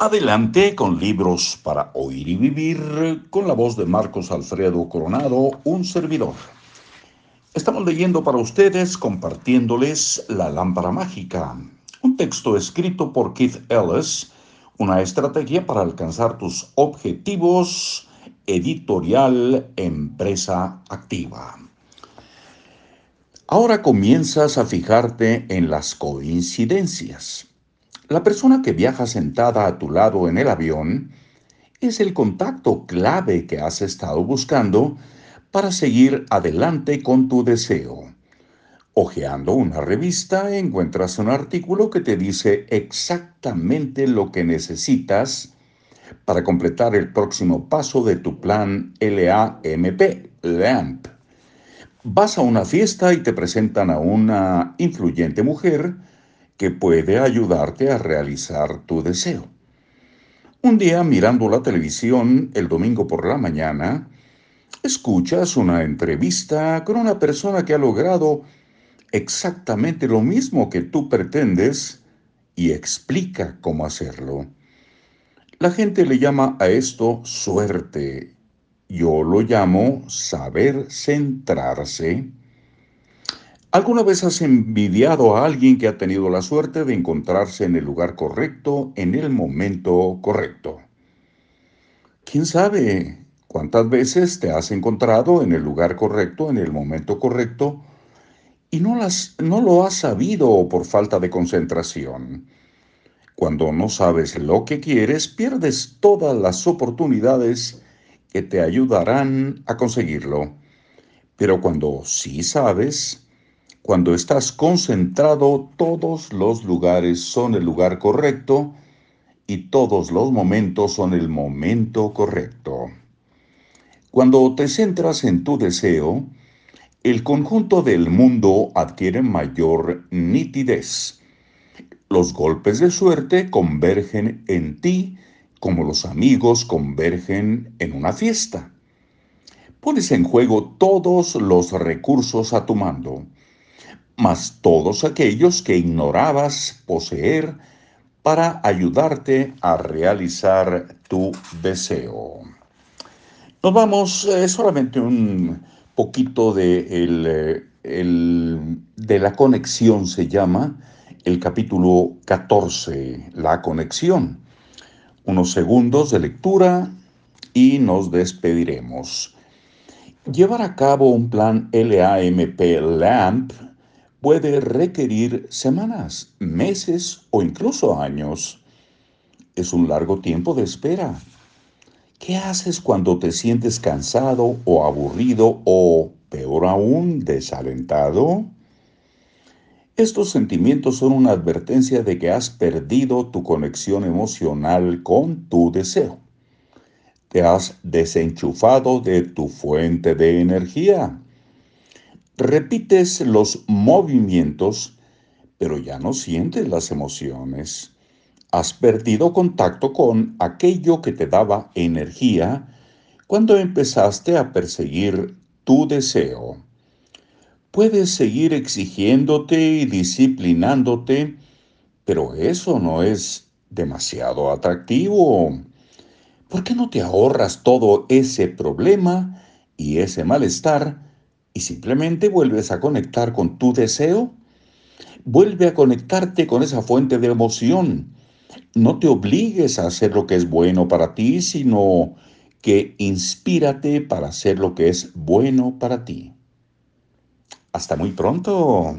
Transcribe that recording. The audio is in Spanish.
Adelante con libros para oír y vivir con la voz de Marcos Alfredo Coronado, un servidor. Estamos leyendo para ustedes, compartiéndoles La lámpara mágica, un texto escrito por Keith Ellis, una estrategia para alcanzar tus objetivos, editorial Empresa Activa. Ahora comienzas a fijarte en las coincidencias. La persona que viaja sentada a tu lado en el avión es el contacto clave que has estado buscando para seguir adelante con tu deseo. Ojeando una revista encuentras un artículo que te dice exactamente lo que necesitas para completar el próximo paso de tu plan LAMP, LAMP. Vas a una fiesta y te presentan a una influyente mujer que puede ayudarte a realizar tu deseo. Un día mirando la televisión el domingo por la mañana, escuchas una entrevista con una persona que ha logrado exactamente lo mismo que tú pretendes y explica cómo hacerlo. La gente le llama a esto suerte. Yo lo llamo saber centrarse ¿Alguna vez has envidiado a alguien que ha tenido la suerte de encontrarse en el lugar correcto, en el momento correcto? ¿Quién sabe cuántas veces te has encontrado en el lugar correcto, en el momento correcto, y no, las, no lo has sabido por falta de concentración? Cuando no sabes lo que quieres, pierdes todas las oportunidades que te ayudarán a conseguirlo. Pero cuando sí sabes, cuando estás concentrado, todos los lugares son el lugar correcto y todos los momentos son el momento correcto. Cuando te centras en tu deseo, el conjunto del mundo adquiere mayor nitidez. Los golpes de suerte convergen en ti como los amigos convergen en una fiesta. Pones en juego todos los recursos a tu mando mas todos aquellos que ignorabas poseer para ayudarte a realizar tu deseo. Nos vamos eh, solamente un poquito de, eh, de la conexión, se llama el capítulo 14, la conexión. Unos segundos de lectura y nos despediremos. Llevar a cabo un plan LAMP LAMP puede requerir semanas, meses o incluso años. Es un largo tiempo de espera. ¿Qué haces cuando te sientes cansado o aburrido o, peor aún, desalentado? Estos sentimientos son una advertencia de que has perdido tu conexión emocional con tu deseo. Te has desenchufado de tu fuente de energía. Repites los movimientos, pero ya no sientes las emociones. Has perdido contacto con aquello que te daba energía cuando empezaste a perseguir tu deseo. Puedes seguir exigiéndote y disciplinándote, pero eso no es demasiado atractivo. ¿Por qué no te ahorras todo ese problema y ese malestar y simplemente vuelves a conectar con tu deseo. Vuelve a conectarte con esa fuente de emoción. No te obligues a hacer lo que es bueno para ti, sino que inspírate para hacer lo que es bueno para ti. Hasta muy pronto.